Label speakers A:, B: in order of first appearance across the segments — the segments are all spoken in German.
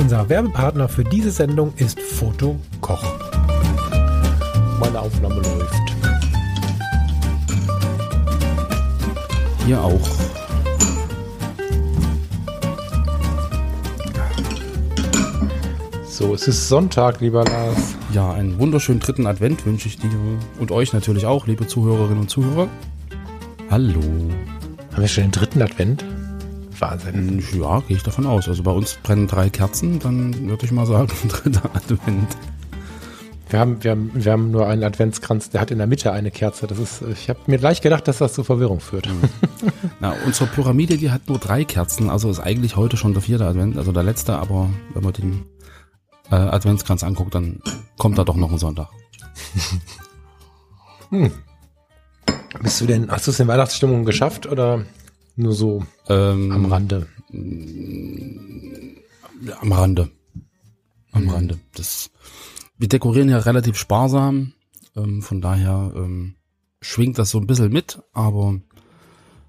A: Unser Werbepartner für diese Sendung ist Foto Koch. Meine Aufnahme läuft.
B: Hier auch.
A: So, es ist Sonntag, lieber Lars.
B: Ja, einen wunderschönen dritten Advent wünsche ich dir und euch natürlich auch, liebe Zuhörerinnen und Zuhörer. Hallo.
A: Haben wir schon den dritten Advent? Wahnsinn.
B: Ja, gehe ich davon aus. Also bei uns brennen drei Kerzen, dann würde ich mal sagen, dritter Advent.
A: Wir haben, wir, haben, wir haben nur einen Adventskranz, der hat in der Mitte eine Kerze. Das ist, ich habe mir gleich gedacht, dass das zu Verwirrung führt.
B: Na, unsere Pyramide, die hat nur drei Kerzen, also ist eigentlich heute schon der vierte Advent, also der letzte, aber wenn man den äh, Adventskranz anguckt, dann kommt da doch noch ein Sonntag.
A: Bist du denn, hast du es in Weihnachtsstimmung geschafft oder nur so
B: Ähm,
A: am Rande?
B: Ja, am Rande. Am Rande. Das, wir dekorieren ja relativ sparsam, ähm, von daher ähm, schwingt das so ein bisschen mit, aber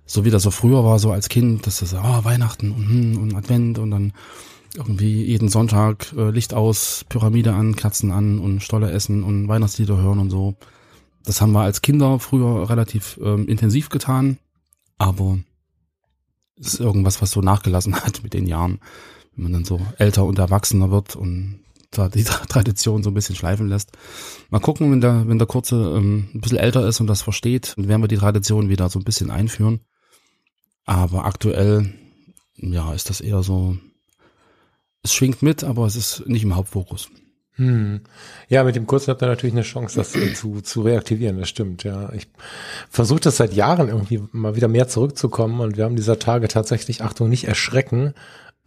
B: so wie das so früher war, so als Kind, dass das, ah, Weihnachten und, hm, und Advent und dann irgendwie jeden Sonntag äh, Licht aus, Pyramide an, Kerzen an und Stolle essen und Weihnachtslieder hören und so. Das haben wir als Kinder früher relativ ähm, intensiv getan, aber ist irgendwas, was so nachgelassen hat mit den Jahren, wenn man dann so älter und erwachsener wird und da die Tradition so ein bisschen schleifen lässt. Mal gucken, wenn der, wenn der Kurze ähm, ein bisschen älter ist und das versteht, dann werden wir die Tradition wieder so ein bisschen einführen. Aber aktuell, ja, ist das eher so, es schwingt mit, aber es ist nicht im Hauptfokus.
A: Hm. Ja, mit dem Kurzen habt ihr natürlich eine Chance, das äh, zu, zu reaktivieren. Das stimmt, ja. Ich versuche das seit Jahren irgendwie mal wieder mehr zurückzukommen und wir haben dieser Tage tatsächlich, Achtung, nicht erschrecken,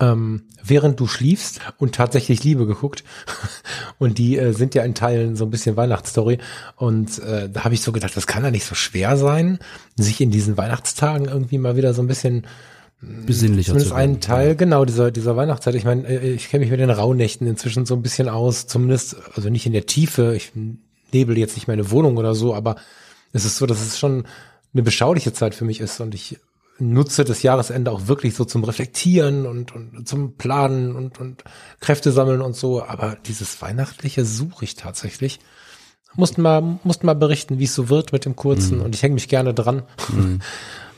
A: ähm, während du schliefst und tatsächlich Liebe geguckt. Und die äh, sind ja in Teilen so ein bisschen Weihnachtsstory. Und äh, da habe ich so gedacht, das kann ja nicht so schwer sein, sich in diesen Weihnachtstagen irgendwie mal wieder so ein bisschen
B: Besinnlicher
A: Zumindest
B: zu werden.
A: einen Teil, genau, dieser, dieser Weihnachtszeit. Ich meine, äh, ich kenne mich mit den Rauhnächten inzwischen so ein bisschen aus, zumindest, also nicht in der Tiefe, ich nebel jetzt nicht meine Wohnung oder so, aber es ist so, dass es schon eine beschauliche Zeit für mich ist und ich nutze das Jahresende auch wirklich so zum Reflektieren und, und zum Planen und, und Kräfte sammeln und so, aber dieses Weihnachtliche suche ich tatsächlich. Mussten mal, mussten mal berichten, wie es so wird mit dem Kurzen und ich hänge mich gerne dran.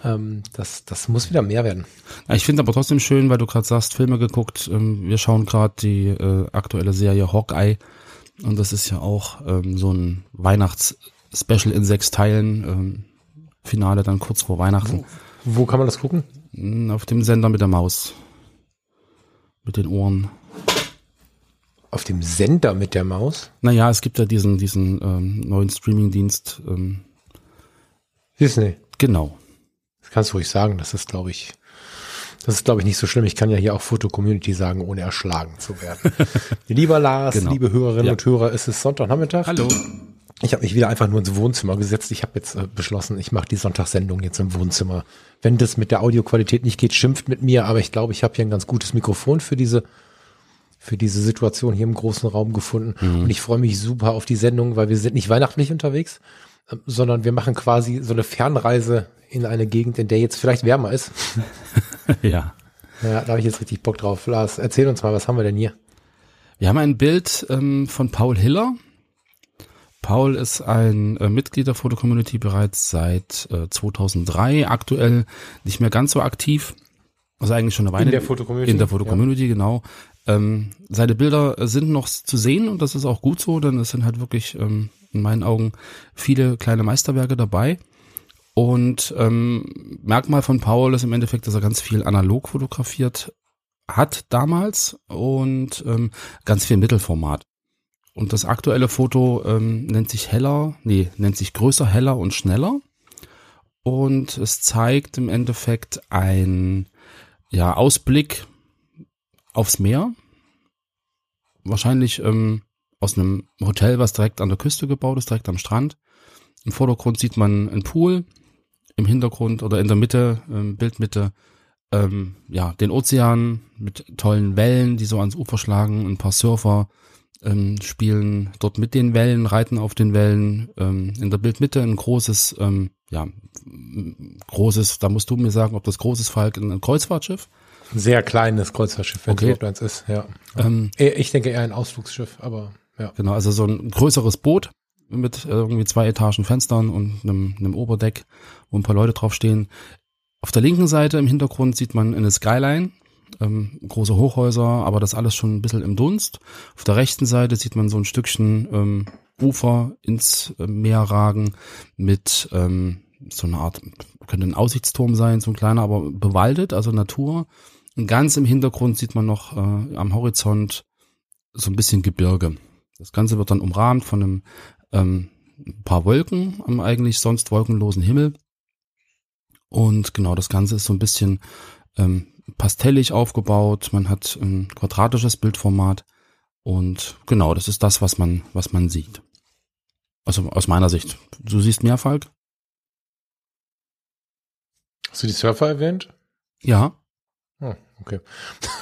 A: ähm, das, das muss wieder mehr werden.
B: Ich finde aber trotzdem schön, weil du gerade sagst, Filme geguckt. Ähm, wir schauen gerade die äh, aktuelle Serie Hawkeye und das ist ja auch ähm, so ein Weihnachts-Special in sechs Teilen. Ähm, Finale dann kurz vor Weihnachten.
A: Wo kann man das gucken?
B: Mm, Auf dem Sender mit der Maus. Mit den Ohren.
A: Auf dem Sender mit der Maus?
B: Naja, es gibt ja diesen, diesen ähm, neuen Streaming-Dienst. Ähm,
A: Disney.
B: genau.
A: Das kannst du ruhig sagen. Das ist, glaube ich, das ist, glaube ich, nicht so schlimm. Ich kann ja hier auch Foto-Community sagen, ohne erschlagen zu werden. Lieber Lars,
B: Genau.
A: liebe Hörerinnen
B: Ja.
A: und Hörer, es ist Sonntagnachmittag.
B: Hallo.
A: Ich habe mich wieder einfach nur ins Wohnzimmer gesetzt. Ich habe jetzt äh, beschlossen, ich mache die Sonntagssendung jetzt im Wohnzimmer. Wenn das mit der Audioqualität nicht geht, schimpft mit mir, aber ich glaube, ich habe hier ein ganz gutes Mikrofon für diese für diese Situation hier im großen Raum gefunden. Und ich freue mich super auf die Sendung, weil wir sind nicht weihnachtlich unterwegs, sondern wir machen quasi so eine Fernreise in eine Gegend, in der jetzt vielleicht wärmer ist.
B: ja.
A: Ja, da habe ich jetzt richtig Bock drauf. Lars, erzähl uns mal, was haben wir denn hier?
B: Wir haben ein Bild ähm, von Paul Hiller. Paul ist ein äh, Mitglied der Foto-Community bereits seit äh, 2003, aktuell nicht mehr ganz so aktiv. Also eigentlich schon eine Weile.
A: In der Foto-Community,
B: In der Foto-Community, genau. Ähm, seine Bilder sind noch zu sehen und das ist auch gut so, denn es sind halt wirklich ähm, in meinen Augen viele kleine Meisterwerke dabei. Und ähm, Merkmal von Paul ist im Endeffekt, dass er ganz viel analog fotografiert hat damals und ähm, ganz viel Mittelformat. Und das aktuelle Foto ähm, nennt sich heller, nee, nennt sich größer, heller und schneller. Und es zeigt im Endeffekt ein ja, Ausblick aufs Meer. Wahrscheinlich ähm, aus einem Hotel, was direkt an der Küste gebaut ist, direkt am Strand. Im Vordergrund sieht man einen Pool, im Hintergrund oder in der Mitte, ähm, Bildmitte, ähm, ja, den Ozean mit tollen Wellen, die so ans Ufer schlagen. Ein paar Surfer ähm, spielen dort mit den Wellen, reiten auf den Wellen. Ähm, in der Bildmitte ein großes, ähm, ja, großes, da musst du mir sagen, ob das großes Falk ein Kreuzfahrtschiff.
A: Ein sehr kleines Kreuzfahrtschiff, wenn
B: Okay.
A: es überhaupt eins ist, ja.
B: Ähm,
A: Ich denke eher ein Ausflugsschiff, aber ja.
B: Genau, also so ein größeres Boot mit äh, irgendwie zwei Etagen Fenstern und einem, einem Oberdeck, wo ein paar Leute draufstehen. Auf der linken Seite im Hintergrund sieht man eine Skyline, ähm, große Hochhäuser, aber das alles schon ein bisschen im Dunst. Auf der rechten Seite sieht man so ein Stückchen ähm, Ufer ins äh, Meer ragen mit ähm, so einer Art, könnte ein Aussichtsturm sein, so ein kleiner, aber bewaldet, also Natur. Und ganz im Hintergrund sieht man noch äh, am Horizont so ein bisschen Gebirge. Das Ganze wird dann umrahmt von einem ähm, paar Wolken am eigentlich sonst wolkenlosen Himmel. Und genau, das Ganze ist so ein bisschen ähm, pastellig aufgebaut. Man hat ein quadratisches Bildformat. Und genau, das ist das, was man, was man sieht. Also aus meiner Sicht. Du siehst mehr, Falk?
A: Hast du die Surfer erwähnt?
B: Ja.
A: Oh, okay.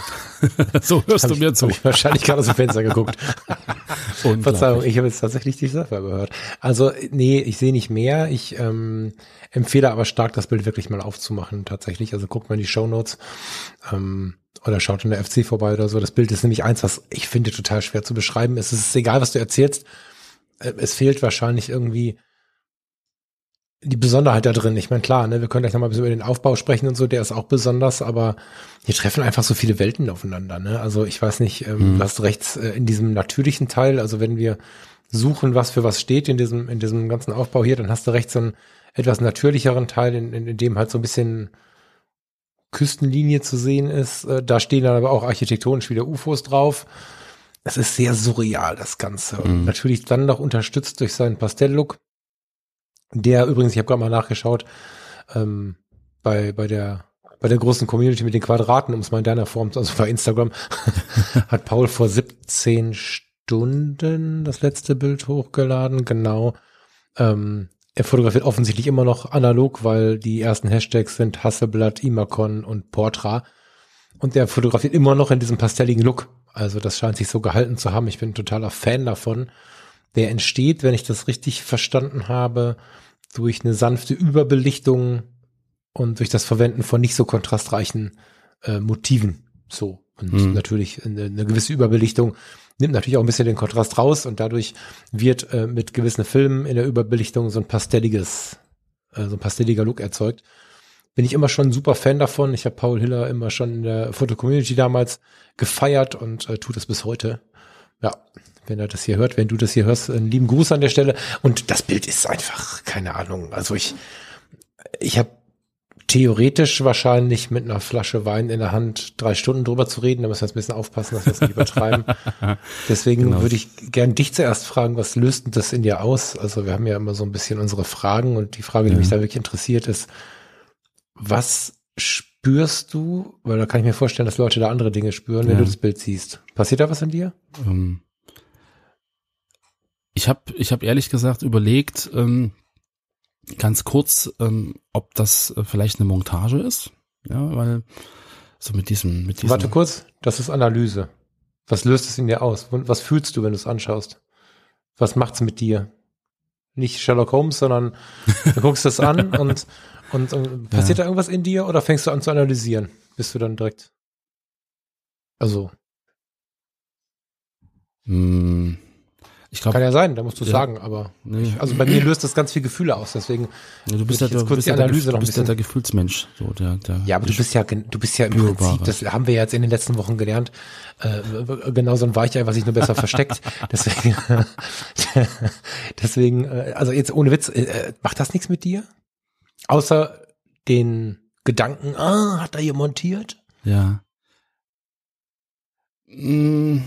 B: so hörst
A: Hab
B: du
A: ich,
B: mir zu.
A: Hab ich wahrscheinlich gerade aus dem Fenster geguckt. Verzeihung, ich habe jetzt tatsächlich die Surfer gehört. Also, nee, ich sehe nicht mehr. Ich ähm, empfehle aber stark, das Bild wirklich mal aufzumachen, tatsächlich. Also guckt mal in die Shownotes ähm, oder schaut in der FC vorbei oder so. Das Bild ist nämlich eins, was ich finde total schwer zu beschreiben. Es ist egal, was du erzählst. Äh, es fehlt wahrscheinlich irgendwie die Besonderheit da drin. Ich meine, klar, ne, wir können gleich nochmal ein bisschen über den Aufbau sprechen und so, der ist auch besonders, aber hier treffen einfach so viele Welten aufeinander. Ne? Also ich weiß nicht, ähm,
B: Mhm.
A: du hast rechts äh, in diesem natürlichen Teil, also wenn wir suchen, was für was steht in diesem, in diesem ganzen Aufbau hier, dann hast du rechts so einen etwas natürlicheren Teil, in, in, in dem halt so ein bisschen Küstenlinie zu sehen ist. Äh, da stehen dann aber auch architektonisch wieder UFOs drauf. Es ist sehr surreal, das Ganze. Und
B: Mhm.
A: natürlich dann noch unterstützt durch seinen Pastelllook. Der übrigens, ich habe gerade mal nachgeschaut, ähm, bei, bei der bei der großen Community mit den Quadraten, um es mal in deiner Form, also bei Instagram, hat Paul vor 17 Stunden das letzte Bild hochgeladen, genau. Ähm, er fotografiert offensichtlich immer noch analog, weil die ersten Hashtags sind Hasselblatt, Imacon und Portra. Und der fotografiert immer noch in diesem pastelligen Look. Also das scheint sich so gehalten zu haben. Ich bin totaler Fan davon. Der entsteht, wenn ich das richtig verstanden habe, durch eine sanfte Überbelichtung und durch das Verwenden von nicht so kontrastreichen äh, Motiven. So. Und
B: Mhm.
A: natürlich eine, eine gewisse Überbelichtung nimmt natürlich auch ein bisschen den Kontrast raus und dadurch wird äh, mit gewissen Filmen in der Überbelichtung so ein pastelliges, äh, so ein pastelliger Look erzeugt. Bin ich immer schon ein super Fan davon. Ich habe Paul Hiller immer schon in der Foto-Community damals gefeiert und äh, tut es bis heute. Ja, wenn er das hier hört, wenn du das hier hörst, einen lieben Gruß an der Stelle. Und das Bild ist einfach, keine Ahnung. Also ich, ich habe theoretisch wahrscheinlich mit einer Flasche Wein in der Hand drei Stunden drüber zu reden. Da müssen wir jetzt ein bisschen aufpassen, dass wir es nicht übertreiben. Deswegen
B: Genau.
A: würde ich gern dich zuerst fragen, was löst denn das in dir aus? Also wir haben ja immer so ein bisschen unsere Fragen und die Frage, die
B: Ja.
A: mich da wirklich interessiert, ist, was spürst du? Weil da kann ich mir vorstellen, dass Leute da andere Dinge spüren, wenn
B: Ja.
A: du das Bild siehst. Passiert da was in dir?
B: Ähm, ich habe ich hab ehrlich gesagt überlegt, ähm, ganz kurz, ähm, ob das äh, vielleicht eine Montage ist. Ja, weil so mit diesem, mit diesem.
A: Warte kurz, das ist Analyse. Was löst es in dir aus? Was fühlst du, wenn du es anschaust? Was macht's mit dir? Nicht Sherlock Holmes, sondern du guckst es an und, und, und passiert da irgendwas in dir oder fängst du an zu analysieren? Bist du dann direkt, also,
B: Hm, ich glaube,
A: kann ja sein, da musst du
B: Ja.
A: sagen, aber,
B: nee,
A: also bei mir löst das ganz viel Gefühle aus, deswegen,
B: du bist ja,
A: ich jetzt
B: du
A: kurz die
B: ja, der,
A: Analyse noch
B: du bist ja der Gefühlsmensch. So, der, der,
A: Ja, aber du bist ja, du bist ja im. Prinzip, das haben wir jetzt in den letzten Wochen gelernt, äh, genau so ein Weichei, was sich nur besser versteckt. Deswegen, deswegen, äh, also jetzt ohne Witz, äh, macht das nichts mit dir? Außer den Gedanken, ah, hat er hier montiert?
B: Ja. Mm,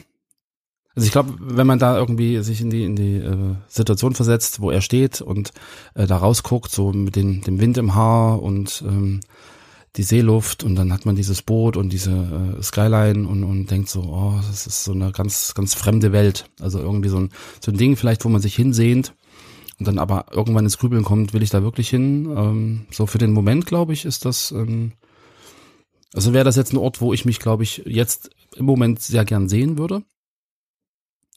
B: Also ich glaube, wenn man da irgendwie sich in die in die äh, Situation versetzt, wo er steht und äh, da rausguckt, so mit den, dem Wind im Haar und ähm, die Seeluft und dann hat man dieses Boot und diese äh, Skyline und, und denkt so, oh, das ist so eine ganz, ganz fremde Welt. Also irgendwie so ein, so ein Ding vielleicht, wo man sich hinsehnt und dann aber irgendwann ins Grübeln kommt, will ich da wirklich hin? Ähm, so für den Moment, glaube ich, ist das, ähm, also wäre das jetzt ein Ort, wo ich mich, glaube ich, jetzt im Moment sehr gern sehen würde.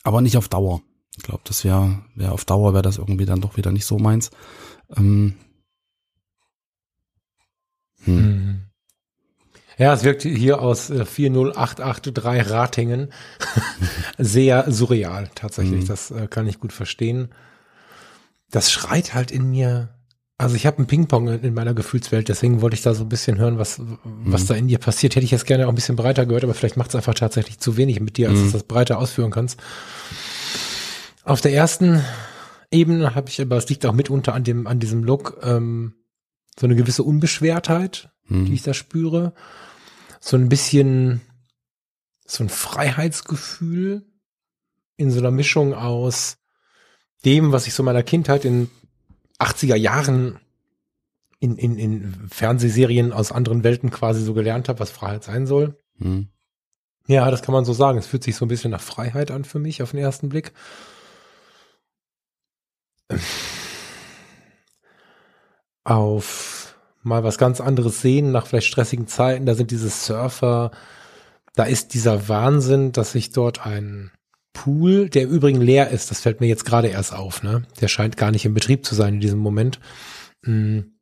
B: Aber nicht auf Dauer. Ich glaube, das wäre, wäre auf Dauer wäre das irgendwie dann doch wieder nicht so meins. Ähm,
A: hm. hm. Ja, es wirkt hier aus 40883 äh, Ratingen sehr surreal, tatsächlich. Mhm. Das äh, kann ich gut verstehen. Das schreit halt in mir. Also ich habe einen Ping-Pong in meiner Gefühlswelt, deswegen wollte ich da so ein bisschen hören, was, was mhm. da in dir passiert. Hätte ich jetzt gerne auch ein bisschen breiter gehört, aber vielleicht macht es einfach tatsächlich zu wenig mit dir, als mhm. du das breiter ausführen kannst. Auf der ersten Ebene habe ich, aber es liegt auch mitunter an dem, an diesem Look, ähm, so eine gewisse Unbeschwertheit, mhm. die ich da spüre. So ein bisschen, so ein Freiheitsgefühl in so einer Mischung aus dem, was ich so meiner Kindheit in 80er Jahren in, in, in Fernsehserien aus anderen Welten quasi so gelernt habe, was Freiheit sein soll. Mhm. Ja, das kann man so sagen. Es fühlt sich so ein bisschen nach Freiheit an für mich auf den ersten Blick auf mal was ganz anderes sehen nach vielleicht stressigen Zeiten. Da sind diese Surfer, da ist dieser Wahnsinn, dass sich dort ein Pool, der im Übrigen leer ist, das fällt mir jetzt gerade erst auf, ne? Der scheint gar nicht in Betrieb zu sein in diesem Moment. Hm.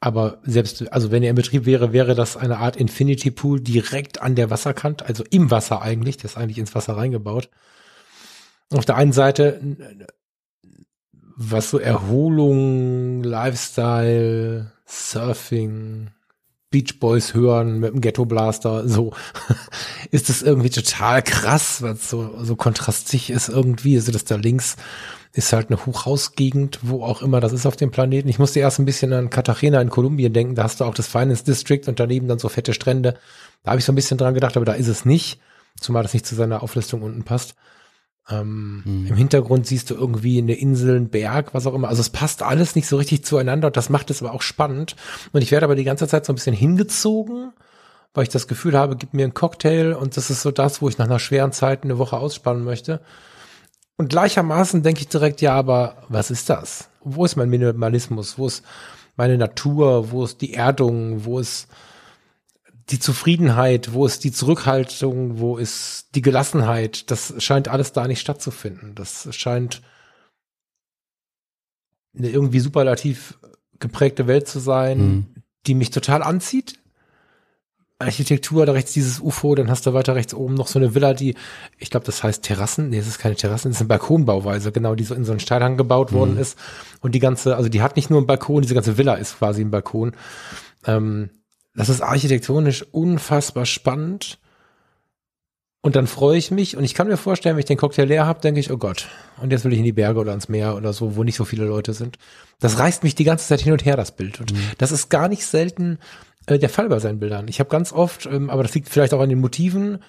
A: Aber selbst, also wenn er in Betrieb wäre, wäre das eine Art Infinity Pool direkt an der Wasserkante, also im Wasser eigentlich, der ist eigentlich ins Wasser reingebaut. Auf der einen Seite was so Erholung, Lifestyle, Surfing, Beach Boys hören mit dem Ghetto Blaster, so ist das irgendwie total krass, was so, so kontrastig ist irgendwie. Also das da links ist halt eine Hochhausgegend, wo auch immer das ist auf dem Planeten. Ich musste erst ein bisschen an Cartagena in Kolumbien denken, da hast du auch das Finance District und daneben dann so fette Strände. Da habe ich so ein bisschen dran gedacht, aber da ist es nicht, zumal das nicht zu seiner Auflistung unten passt. Ähm, mhm. Im Hintergrund siehst du irgendwie eine Insel, einen Berg, was auch immer. Also es passt alles nicht so richtig zueinander und das macht es aber auch spannend. Und ich werde aber die ganze Zeit so ein bisschen hingezogen, weil ich das Gefühl habe, gib mir einen Cocktail und das ist so das, wo ich nach einer schweren Zeit eine Woche ausspannen möchte. Und gleichermaßen denke ich direkt, ja, aber was ist das? Wo ist mein Minimalismus? Wo ist meine Natur? Wo ist die Erdung? Wo ist die Zufriedenheit, wo ist die Zurückhaltung, wo ist die Gelassenheit, das scheint alles da nicht stattzufinden. Das scheint eine irgendwie superlativ geprägte Welt zu sein, mhm. die mich total anzieht. Architektur, da rechts dieses UFO, dann hast du weiter rechts oben noch so eine Villa, die, ich glaube, das heißt Terrassen, nee, es ist keine Terrassen, es ist eine Balkonbauweise, genau, die so in so einen Steilhang gebaut mhm. worden ist. Und die ganze, also die hat nicht nur einen Balkon, diese ganze Villa ist quasi ein Balkon. Ähm, das ist architektonisch unfassbar spannend. Und dann freue ich mich und ich kann mir vorstellen, wenn ich den Cocktail leer habe, denke ich, oh Gott, und jetzt will ich in die Berge oder ans Meer oder so, wo nicht so viele Leute sind. Das reißt mich die ganze Zeit hin und her, das Bild. Und mhm. das ist gar nicht selten äh, der Fall bei seinen Bildern. Ich habe ganz oft, ähm, aber das liegt vielleicht auch an den Motiven,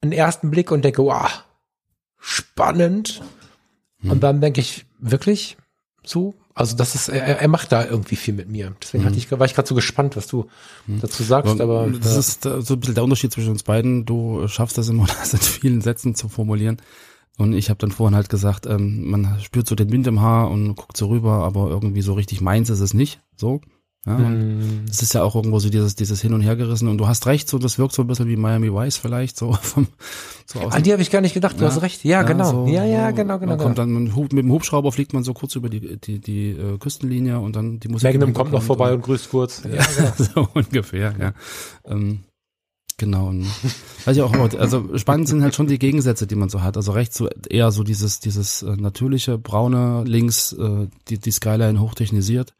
A: einen ersten Blick und denke, wow, spannend. Mhm. Und dann denke ich, wirklich? So? Also das ist, er, er macht da irgendwie viel mit mir. Deswegen mhm. hatte ich, war ich gerade so gespannt, was du mhm. dazu sagst. Aber, aber
B: das ja. ist so ein bisschen der Unterschied zwischen uns beiden. Du schaffst das immer, das in vielen Sätzen zu formulieren. Und ich habe dann vorhin halt gesagt, ähm, man spürt so den Wind im Haar und guckt so rüber, aber irgendwie so richtig meins ist es nicht. So. Ja, mm. Das ist ja auch irgendwo so dieses, dieses Hin- und Hergerissen. Und du hast recht, so das wirkt so ein bisschen wie Miami Vice vielleicht. So vom,
A: so aus An die habe ich gar nicht gedacht, du ja, hast recht. Ja, ja genau. So, ja, ja, genau, genau.
B: Man kommt genau. dann mit, mit, dem Hubschrauber fliegt man so kurz über die, die, die äh, Küstenlinie und dann die Musik.
A: Magnum kommt noch vorbei und, und grüßt kurz.
B: Ja, genau. so ungefähr, ja. Ähm, Genau. Und, weiß ich auch, also spannend sind halt schon die Gegensätze, die man so hat. Also rechts so eher so dieses, dieses äh, natürliche braune, links äh, die, die Skyline hochtechnisiert.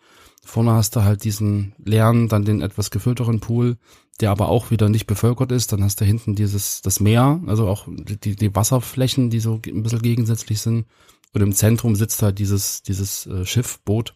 B: Vorne hast du halt diesen leeren, dann den etwas gefüllteren Pool, der aber auch wieder nicht bevölkert ist. Dann hast du hinten dieses, das Meer, also auch die, die Wasserflächen, die so ein bisschen gegensätzlich sind. Und im Zentrum sitzt halt dieses, dieses äh, Schiff, Boot,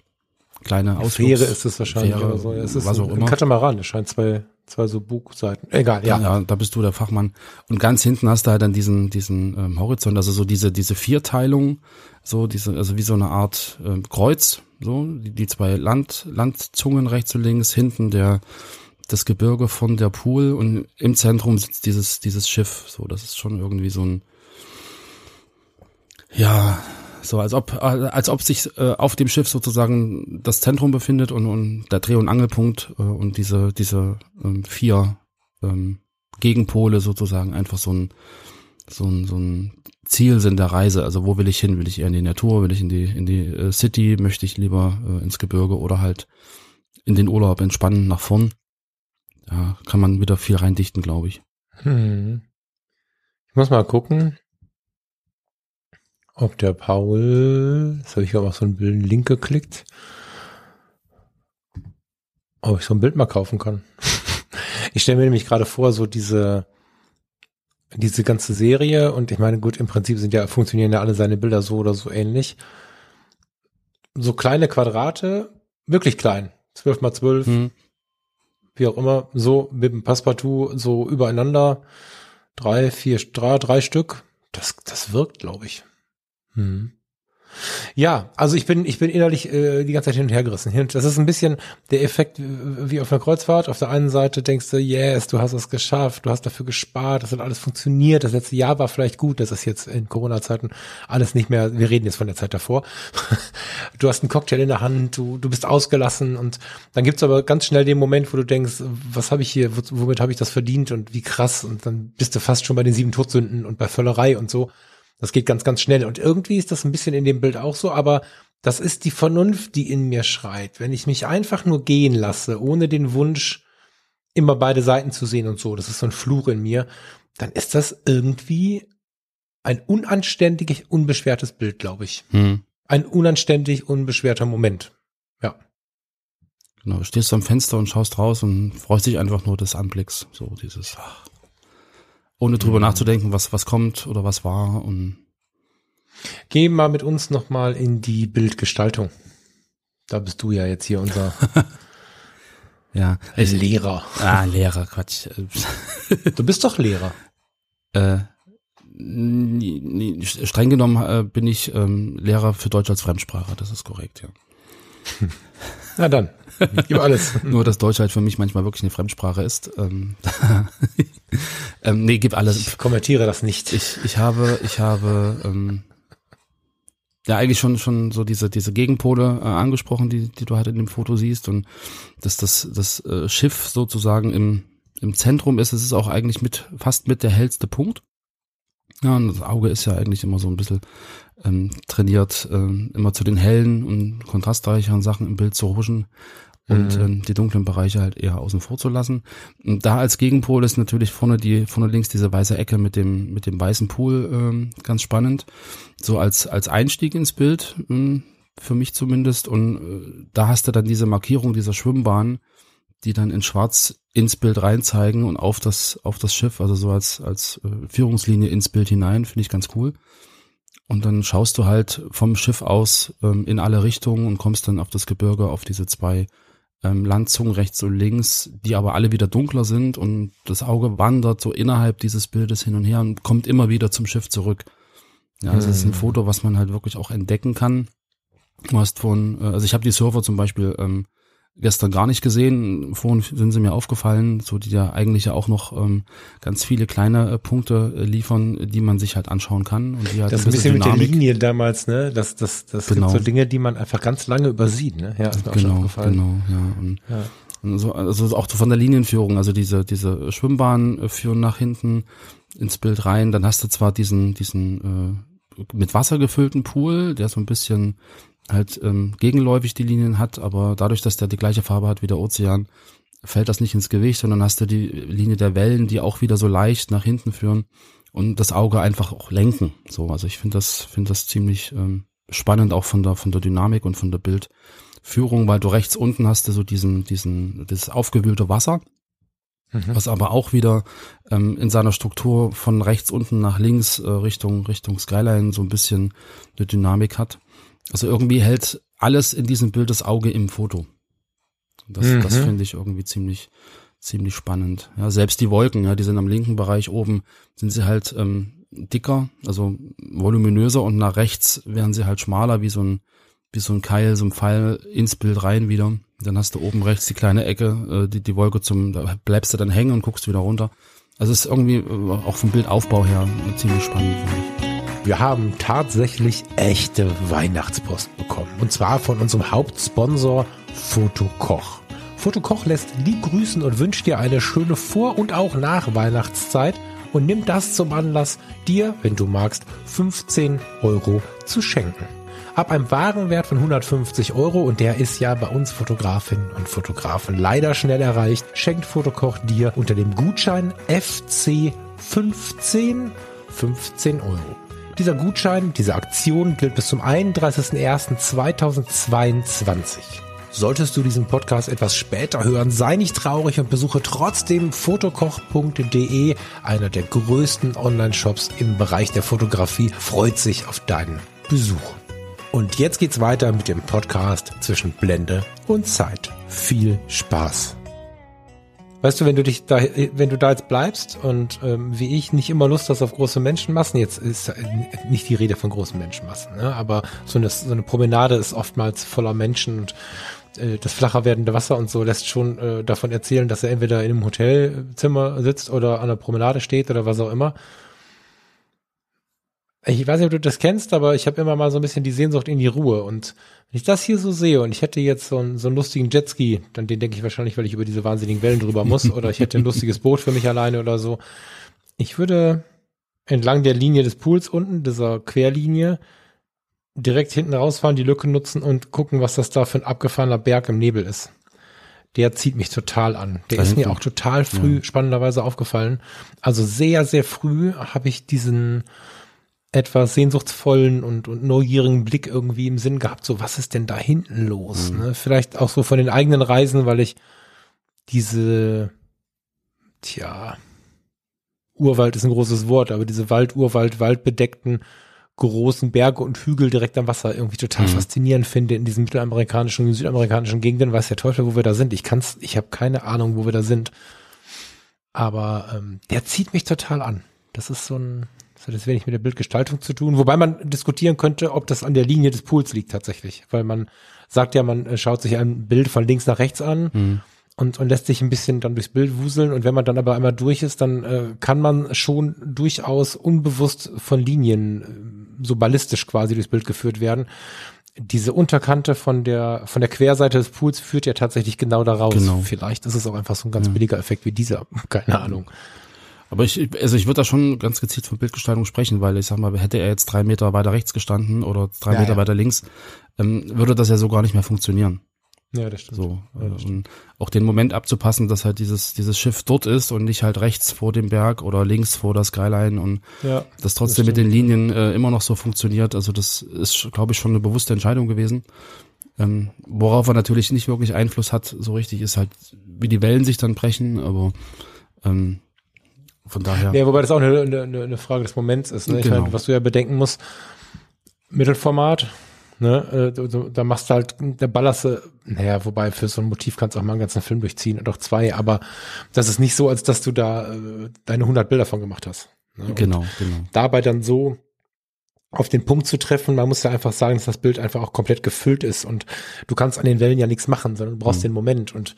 B: kleine Ausflugs
A: Fähre ist es wahrscheinlich
B: Fähre, oder so.
A: Ja, es ist was ein, auch immer. ein Katamaran, es scheint zwei, zwei so Bugseiten. Egal, ja.
B: ja. Da bist du der Fachmann. Und ganz hinten hast du halt dann diesen, diesen ähm, Horizont, also so diese, diese Vierteilung, so diese, also wie so eine Art ähm, Kreuz, so, die, die zwei Land, Landzungen rechts und links, hinten der, das Gebirge von der Pool und im Zentrum sitzt dieses, dieses Schiff. So, das ist schon irgendwie so ein, ja, so als ob, als ob sich äh, auf dem Schiff sozusagen das Zentrum befindet und, und der Dreh- und Angelpunkt äh, und diese, diese ähm, vier ähm, Gegenpole sozusagen einfach so ein, so ein, so ein Ziel sind der Reise. Also wo will ich hin? Will ich eher in die Natur? Will ich in die, in die äh, City? Möchte ich lieber äh, ins Gebirge oder halt in den Urlaub entspannen nach vorn? Da kann man wieder viel reindichten, glaube ich.
A: Hm. Ich muss mal gucken, ob der Paul, jetzt habe ich aber auch so einen Link geklickt, ob ich so ein Bild mal kaufen kann. Ich stelle mir nämlich gerade vor, so diese, diese ganze Serie und ich meine, gut, im Prinzip sind ja, funktionieren ja alle seine Bilder so oder so ähnlich. So kleine Quadrate, wirklich klein, zwölf mal zwölf,
B: Hm.
A: wie auch immer, so mit dem Passepartout so übereinander, drei, vier, drei, drei Stück. Das, das wirkt, glaube ich. Hm. Ja, also ich bin, ich bin innerlich äh, die ganze Zeit hin und her gerissen. Das ist ein bisschen der Effekt wie auf einer Kreuzfahrt. Auf der einen Seite denkst du, yes, du hast es geschafft, du hast dafür gespart, das hat alles funktioniert. Das letzte Jahr war vielleicht gut, das ist jetzt in Corona-Zeiten alles nicht mehr, wir reden jetzt von der Zeit davor. du hast einen Cocktail in der Hand, du, du bist ausgelassen und dann gibt's aber ganz schnell den Moment, wo du denkst, was habe ich hier, wo- womit habe ich das verdient und wie krass und dann bist du fast schon bei den sieben Todsünden und bei Völlerei und so. Das geht ganz, ganz schnell. Und irgendwie ist das ein bisschen in dem Bild auch so, aber das ist die Vernunft, die in mir schreit. Wenn ich mich einfach nur gehen lasse, ohne den Wunsch, immer beide Seiten zu sehen und so, das ist so ein Fluch in mir, dann ist das irgendwie ein unanständig, unbeschwertes Bild, glaube ich.
B: Hm.
A: Ein unanständig, unbeschwerter Moment. Ja.
B: Genau, du stehst am Fenster und schaust raus und freust dich einfach nur des Anblicks. So dieses, ach, ohne drüber nachzudenken, was, was kommt oder was war und
A: Geh mal mit uns nochmal in die Bildgestaltung. Da bist du ja jetzt hier unser
B: ja. Ich,
A: Lehrer.
B: ah, Lehrer, Quatsch.
A: Du bist doch Lehrer.
B: Äh, nie, nie, streng genommen äh, bin ich ähm, Lehrer für Deutsch als Fremdsprache, das ist korrekt, ja.
A: Na dann, gib alles.
B: Nur, dass Deutsch halt für mich manchmal wirklich eine Fremdsprache ist. Ähm, ähm, nee, gib alles.
A: Ich kommentiere das nicht.
B: Ich, ich habe, ich habe ähm, ja eigentlich schon schon so diese diese Gegenpole äh, angesprochen, die die du halt in dem Foto siehst und dass das das äh, Schiff sozusagen im im Zentrum ist. Es ist auch eigentlich mit fast mit der hellste Punkt. Ja, und das Auge ist ja eigentlich immer so ein bisschen ähm, trainiert, ähm, immer zu den hellen und kontrastreicheren Sachen im Bild zu huschen und
A: Mhm.
B: ähm, die dunklen Bereiche halt eher außen vor zu lassen. Und da als Gegenpol ist natürlich vorne die vorne links diese weiße Ecke mit dem mit dem weißen Pool ähm, ganz spannend, so als als Einstieg ins Bild ähm, für mich zumindest. Und äh, da hast du dann diese Markierung dieser Schwimmbahn, die dann in Schwarz ins Bild reinzeigen und auf das auf das Schiff, also so als als äh, Führungslinie ins Bild hinein, finde ich ganz cool. Und dann schaust du halt vom Schiff aus ähm, in alle Richtungen und kommst dann auf das Gebirge, auf diese zwei ähm, Landzungen rechts und links, die aber alle wieder dunkler sind und das Auge wandert so innerhalb dieses Bildes hin und her und kommt immer wieder zum Schiff zurück. Ja, das ist ein
A: Hm.
B: Foto, was man halt wirklich auch entdecken kann. Du hast von, äh, also ich habe die Surfer zum Beispiel ähm, gestern gar nicht gesehen. Vorhin sind sie mir aufgefallen, so die ja eigentlich ja auch noch ähm, ganz viele kleine äh, Punkte äh, liefern, die man sich halt anschauen kann und die halt
A: Das ist ein bisschen mit der Linie damals, ne? Das, das, das
B: Genau.
A: gibt so Dinge, die man einfach ganz lange übersieht, ne? Ja, ist mir auch schon
B: Genau,
A: aufgefallen.
B: genau, ja. Und,
A: Ja.
B: und so, also auch so von der Linienführung, also diese, diese Schwimmbahn äh, führen nach hinten ins Bild rein, dann hast du zwar diesen, diesen äh, mit Wasser gefüllten Pool, der so ein bisschen halt ähm, gegenläufig die Linien hat, aber dadurch, dass der die gleiche Farbe hat wie der Ozean, fällt das nicht ins Gewicht, sondern hast du die Linie der Wellen, die auch wieder so leicht nach hinten führen und das Auge einfach auch lenken. So, also ich finde das, finde das ziemlich ähm, spannend auch von der von der Dynamik und von der Bildführung, weil du rechts unten hast du so diesen diesen das aufgewühlte Wasser,
A: Mhm.
B: was aber auch wieder ähm, in seiner Struktur von rechts unten nach links äh, Richtung Richtung Skyline so ein bisschen eine Dynamik hat. Also irgendwie hält alles in diesem Bild das Auge im Foto. Das,
A: Mhm.
B: das finde ich irgendwie ziemlich ziemlich spannend. Ja, selbst die Wolken, ja, die sind am linken Bereich oben, sind sie halt ähm, dicker, also voluminöser und nach rechts werden sie halt schmaler, wie so ein wie so ein Keil, so ein Pfeil ins Bild rein wieder. Dann hast du oben rechts die kleine Ecke, äh, die, die Wolke zum, da bleibst du dann hängen und guckst wieder runter. Also es ist irgendwie äh, auch vom Bildaufbau her ziemlich spannend, finde ich.
A: Wir haben tatsächlich echte Weihnachtspost bekommen. Und zwar von unserem Hauptsponsor Fotokoch. Fotokoch lässt lieb grüßen und wünscht dir eine schöne Vor- und auch Nachweihnachtszeit und nimmt das zum Anlass, dir, wenn du magst, 15 Euro zu schenken. Ab einem Warenwert von 150 Euro, und der ist ja bei uns Fotografinnen und Fotografen leider schnell erreicht, schenkt Fotokoch dir unter dem Gutschein FC15 15 Euro. Dieser Gutschein, diese Aktion gilt bis zum 31.01.2022. Solltest du diesen Podcast etwas später hören, sei nicht traurig und besuche trotzdem fotokoch.de, einer der größten Online-Shops im Bereich der Fotografie, freut sich auf deinen Besuch. Und jetzt geht's weiter mit dem Podcast zwischen Blende und Zeit. Viel Spaß. Weißt du, wenn du dich da, wenn du da jetzt bleibst und ähm, wie ich nicht immer Lust hast auf große Menschenmassen, jetzt ist nicht die Rede von großen Menschenmassen, ne? aber so eine, so eine Promenade ist oftmals voller Menschen und äh, das flacher werdende Wasser und so lässt schon äh, davon erzählen, dass er entweder in einem Hotelzimmer sitzt oder an der Promenade steht oder was auch immer. Ich weiß nicht, ob du das kennst, aber ich habe immer mal so ein bisschen die Sehnsucht in die Ruhe. Und wenn ich das hier so sehe und ich hätte jetzt so einen, so einen lustigen Jetski, dann den denke ich wahrscheinlich, weil ich über diese wahnsinnigen Wellen drüber muss, oder ich hätte ein lustiges Boot für mich alleine oder so. Ich würde entlang der Linie des Pools unten, dieser Querlinie, direkt hinten rausfahren, die Lücke nutzen und gucken, was das da für ein abgefahrener Berg im Nebel ist. Der zieht mich total an. Der ist mir auch total früh
B: Ja.
A: spannenderweise aufgefallen. Also sehr, sehr früh habe ich diesen etwas sehnsuchtsvollen und, und neugierigen Blick irgendwie im Sinn gehabt, so was ist denn da hinten los?
B: Mhm.
A: Ne? Vielleicht auch so von den eigenen Reisen, weil ich diese, tja, Urwald ist ein großes Wort, aber diese Wald, Urwald, waldbedeckten großen Berge und Hügel direkt am Wasser irgendwie total
B: Mhm.
A: faszinierend finde in diesen mittelamerikanischen, südamerikanischen Gegenden, weiß der Teufel, wo wir da sind. Ich kann's, ich habe keine Ahnung, wo wir da sind. Aber ähm, der zieht mich total an. Das ist so ein, das hat jetzt wenig mit der Bildgestaltung zu tun, wobei man diskutieren könnte, ob das an der Linie des Pools liegt tatsächlich, weil man sagt ja, man äh, schaut sich ein Bild von links nach rechts an
B: Mhm.
A: und, und lässt sich ein bisschen dann durchs Bild wuseln und wenn man dann aber einmal durch ist, dann äh, kann man schon durchaus unbewusst von Linien äh, so ballistisch quasi durchs Bild geführt werden. Diese Unterkante von der von der Querseite des Pools führt ja tatsächlich genau da raus.
B: Genau.
A: Vielleicht ist es auch einfach so ein ganz billiger Effekt wie dieser, keine Ahnung.
B: Aber ich, also ich würde da schon ganz gezielt von Bildgestaltung sprechen, weil ich sag mal, hätte er jetzt drei Meter weiter rechts gestanden oder drei
A: Ja,
B: Meter
A: ja.
B: weiter links, ähm, würde das ja so gar nicht mehr funktionieren.
A: Ja, das stimmt.
B: So,
A: Ja,
B: äh,
A: das
B: und auch den Moment abzupassen, dass halt dieses, dieses Schiff dort ist und nicht halt rechts vor dem Berg oder links vor der Skyline und
A: Ja,
B: das trotzdem mit den Linien äh, immer noch so funktioniert. Also das ist, glaube ich, schon eine bewusste Entscheidung gewesen. Ähm, worauf er natürlich nicht wirklich Einfluss hat, so richtig, ist halt, wie die Wellen sich dann brechen, aber ähm, von daher.
A: Ja, wobei das auch eine, eine, eine Frage des Moments ist. Ne? Ich
B: Genau.
A: meine, was du ja bedenken musst, Mittelformat, ne, äh, du, du, da machst du halt, ballerst du, naja, wobei für so ein Motiv kannst du auch mal einen ganzen Film durchziehen und auch zwei, aber das ist nicht so, als dass du da äh, deine 100 Bilder von gemacht hast. Ne?
B: Genau, genau.
A: dabei dann so auf den Punkt zu treffen, man muss ja einfach sagen, dass das Bild einfach auch komplett gefüllt ist und du kannst an den Wellen ja nichts machen, sondern du brauchst
B: Mhm.
A: den Moment und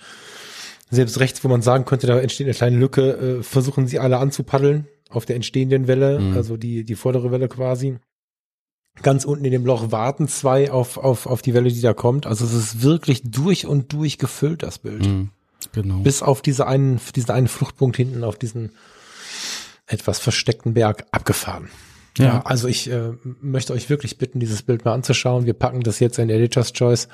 A: selbst rechts, wo man sagen könnte, da entsteht eine kleine Lücke, äh, versuchen sie alle anzupaddeln auf der entstehenden Welle,
B: Mhm.
A: also die, die vordere Welle quasi. Ganz unten in dem Loch warten zwei auf, auf, auf die Welle, die da kommt. Also es ist wirklich durch und durch gefüllt, das Bild.
B: Mhm, genau.
A: Bis auf diese einen, diesen einen Fluchtpunkt hinten auf diesen etwas versteckten Berg abgefahren. Ja,
B: ja,
A: also ich äh, möchte euch wirklich bitten, dieses Bild mal anzuschauen. Wir packen das jetzt in Editor's Choice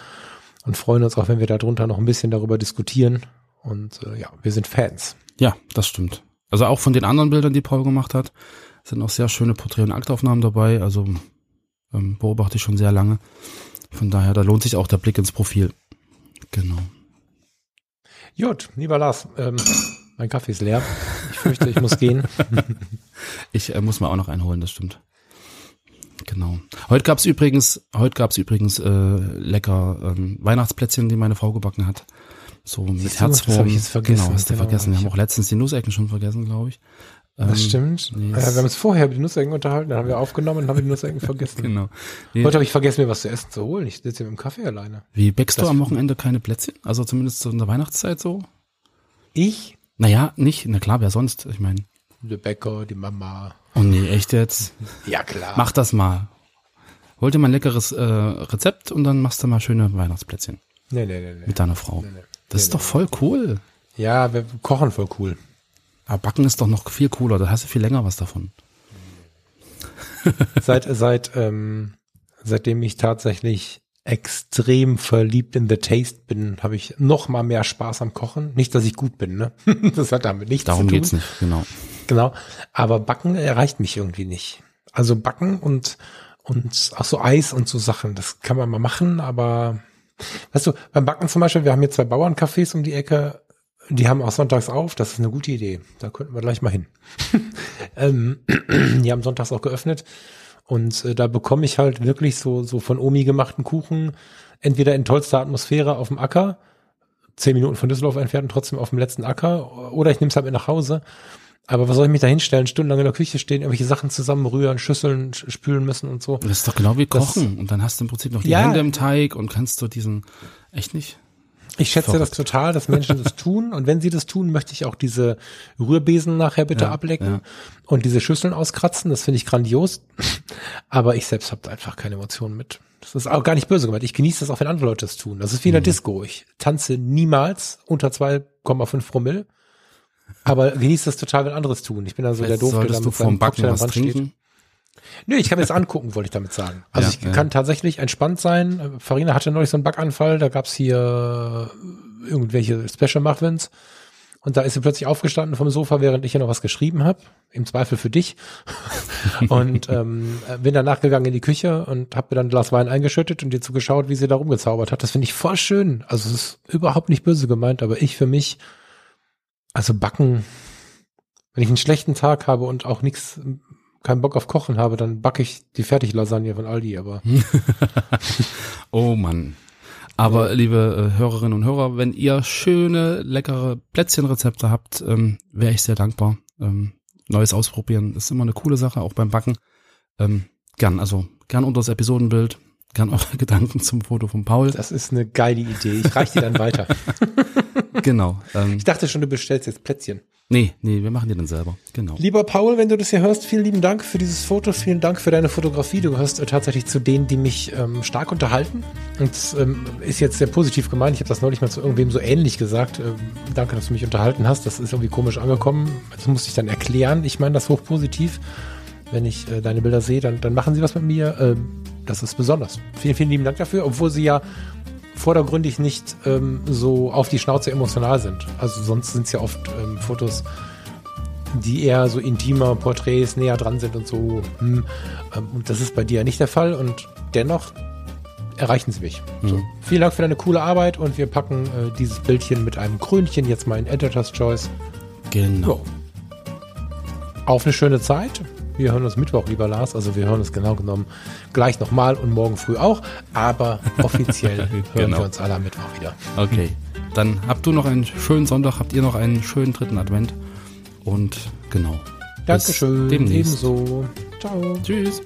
A: und freuen uns auch, wenn wir darunter noch ein bisschen darüber diskutieren. Und äh, ja, wir sind Fans.
B: ja, das stimmt. Also auch von den anderen Bildern, die Paul gemacht hat, sind auch sehr schöne Porträt- und Aktaufnahmen dabei. Also ähm, beobachte ich schon sehr lange. Von daher, da lohnt sich auch der Blick ins Profil. Genau.
A: Gut, lieber Lars, ähm, mein Kaffee ist leer. Ich fürchte, ich muss gehen.
B: Ich äh, muss mir auch noch einholen, das stimmt. Genau. Heute gab's übrigens, heute gab's übrigens äh, lecker ähm, Weihnachtsplätzchen, die meine Frau gebacken hat. So mit
A: Siehst das
B: Herzwurm.
A: hab ich jetzt vergessen.
B: Genau, hast du
A: Genau,
B: vergessen. Wir haben auch letztens die Nussecken schon vergessen, glaube ich. Ähm,
A: Das stimmt.
B: nee,
A: ja,
B: es-
A: wir haben uns vorher über die Nussecken unterhalten, dann haben wir aufgenommen und haben die Nussecken vergessen.
B: Genau. Nee,
A: Heute habe ich vergessen, mir was zu essen zu holen. Ich sitze hier mit dem Kaffee alleine.
B: wie bäckst du
A: das-
B: am Wochenende keine Plätzchen? Also zumindest so in der Weihnachtszeit so?
A: Ich,
B: Naja, nicht. Na klar, wer sonst? Ich meine.
A: der Bäcker, die Mama.
B: Oh nee, echt jetzt?
A: Ja, klar.
B: Mach das mal. Hol dir mal ein leckeres äh, Rezept und dann machst du mal schöne Weihnachtsplätzchen
A: Nee, nee, nee, nee.
B: mit deiner Frau.
A: nee.
B: Das ist doch voll cool.
A: Ja, wir kochen voll cool.
B: Aber Backen ist doch noch viel cooler. Da hast du viel länger was davon.
A: Seit, seit, ähm, seitdem ich tatsächlich extrem verliebt in The Taste bin, habe ich noch mal mehr Spaß am Kochen. Nicht, dass ich gut bin, ne? Das hat damit nichts
B: Darum
A: zu tun.
B: geht's nicht, genau.
A: Genau. Aber Backen erreicht mich irgendwie nicht. Also Backen und, und auch so Eis und so Sachen, das kann man mal machen, aber weißt du, beim Backen zum Beispiel, wir haben hier zwei Bauerncafés um die Ecke, die haben auch sonntags auf, das ist eine gute Idee. Da könnten wir gleich mal hin. ähm, die haben sonntags auch geöffnet. Und äh, da bekomme ich halt wirklich so, so von Omi gemachten Kuchen, entweder in tollster Atmosphäre auf dem Acker, zehn Minuten von Düsseldorf entfernt und trotzdem auf dem letzten Acker, oder ich nehme es halt mit nach Hause. Aber was soll ich mich da hinstellen, stundenlang in der Küche stehen, irgendwelche Sachen zusammenrühren, Schüsseln sch- spülen müssen und so.
B: Das ist doch genau wie
A: Das-
B: Kochen. und dann hast du im Prinzip noch die
A: Ja.
B: Hände im Teig und kannst du diesen, echt nicht?
A: Ich schätze
B: Verrückt.
A: das total, dass Menschen das tun. Und wenn sie das tun, möchte ich auch diese Rührbesen nachher bitte
B: Ja,
A: ablecken
B: ja.
A: und diese Schüsseln auskratzen. Das finde ich grandios. Aber ich selbst habe da einfach keine Emotionen mit. Das ist auch gar nicht böse gemeint. Ich genieße das auch, wenn andere Leute das tun. Das ist wie in der
B: Mhm.
A: Disco. Ich tanze niemals unter 2,5 Promille. Aber genieße das total, wenn andere es tun. Ich bin dann so der Doof, der da
B: solltest du vorm Backen was trinken.
A: Nö, ich kann mir das angucken, wollte ich damit sagen. Also
B: Ja,
A: ich
B: ja.
A: kann tatsächlich entspannt sein. Farina hatte neulich so einen Backanfall, da gab's hier irgendwelche Special Muffins. Und da ist sie plötzlich aufgestanden vom Sofa, während ich hier noch was geschrieben habe. Im Zweifel für dich. und ähm, äh, bin dann nachgegangen in die Küche und habe mir dann ein Glas Wein eingeschüttet und ihr zugeschaut, wie sie da rumgezaubert hat. Das finde ich voll schön. Also es ist überhaupt nicht böse gemeint, aber ich für mich, also backen, wenn ich einen schlechten Tag habe und auch nichts, keinen Bock auf Kochen habe, dann backe ich die Fertiglasagne von Aldi, aber
B: Oh Mann. Aber liebe äh, Hörerinnen und Hörer, wenn ihr schöne, leckere Plätzchenrezepte habt, ähm, wäre ich sehr dankbar. Ähm, Neues ausprobieren ist immer eine coole Sache, auch beim Backen. Ähm, gern, also gern unter das Episodenbild, gern eure Gedanken zum Foto von Paul.
A: das ist eine geile Idee. Ich reiche die dann weiter.
B: genau. Ähm,
A: Ich dachte schon, du bestellst jetzt Plätzchen.
B: nee, nee, wir machen die dann selber. Genau.
A: Lieber Paul, wenn du das hier hörst, vielen lieben Dank für dieses Foto, vielen Dank für deine Fotografie. Du gehörst äh, tatsächlich zu denen, die mich ähm, stark unterhalten. Und ähm, ist jetzt sehr positiv gemeint. Ich habe das neulich mal zu irgendwem so ähnlich gesagt. Ähm, danke, dass du mich unterhalten hast. Das ist irgendwie komisch angekommen. Das musste ich dann erklären. Ich meine das hochpositiv. Wenn ich äh, deine Bilder sehe, dann, dann machen sie was mit mir. Ähm, das ist besonders. Vielen, vielen lieben Dank dafür, obwohl sie ja vordergründig nicht ähm, so auf die Schnauze emotional sind. Also sonst sind es ja oft ähm, Fotos, die eher so intimer Porträts näher dran sind und so. Hm. Ähm, Und das ist bei dir ja nicht der Fall und dennoch erreichen sie mich. So.
B: Mhm.
A: Vielen Dank für deine coole Arbeit und wir packen äh, dieses Bildchen mit einem Krönchen jetzt mal in Editor's Choice.
B: Genau.
A: Auf eine schöne Zeit. Wir hören uns Mittwoch, lieber Lars. Also wir hören uns genau genommen gleich nochmal und morgen früh auch. Aber offiziell hören
B: Genau.
A: wir uns alle am Mittwoch wieder.
B: Okay. Dann habt du noch einen schönen Sonntag, habt ihr noch einen schönen dritten Advent. Und genau. Bis
A: Dankeschön.
B: Demnächst.
A: Ebenso. Ciao.
B: Tschüss.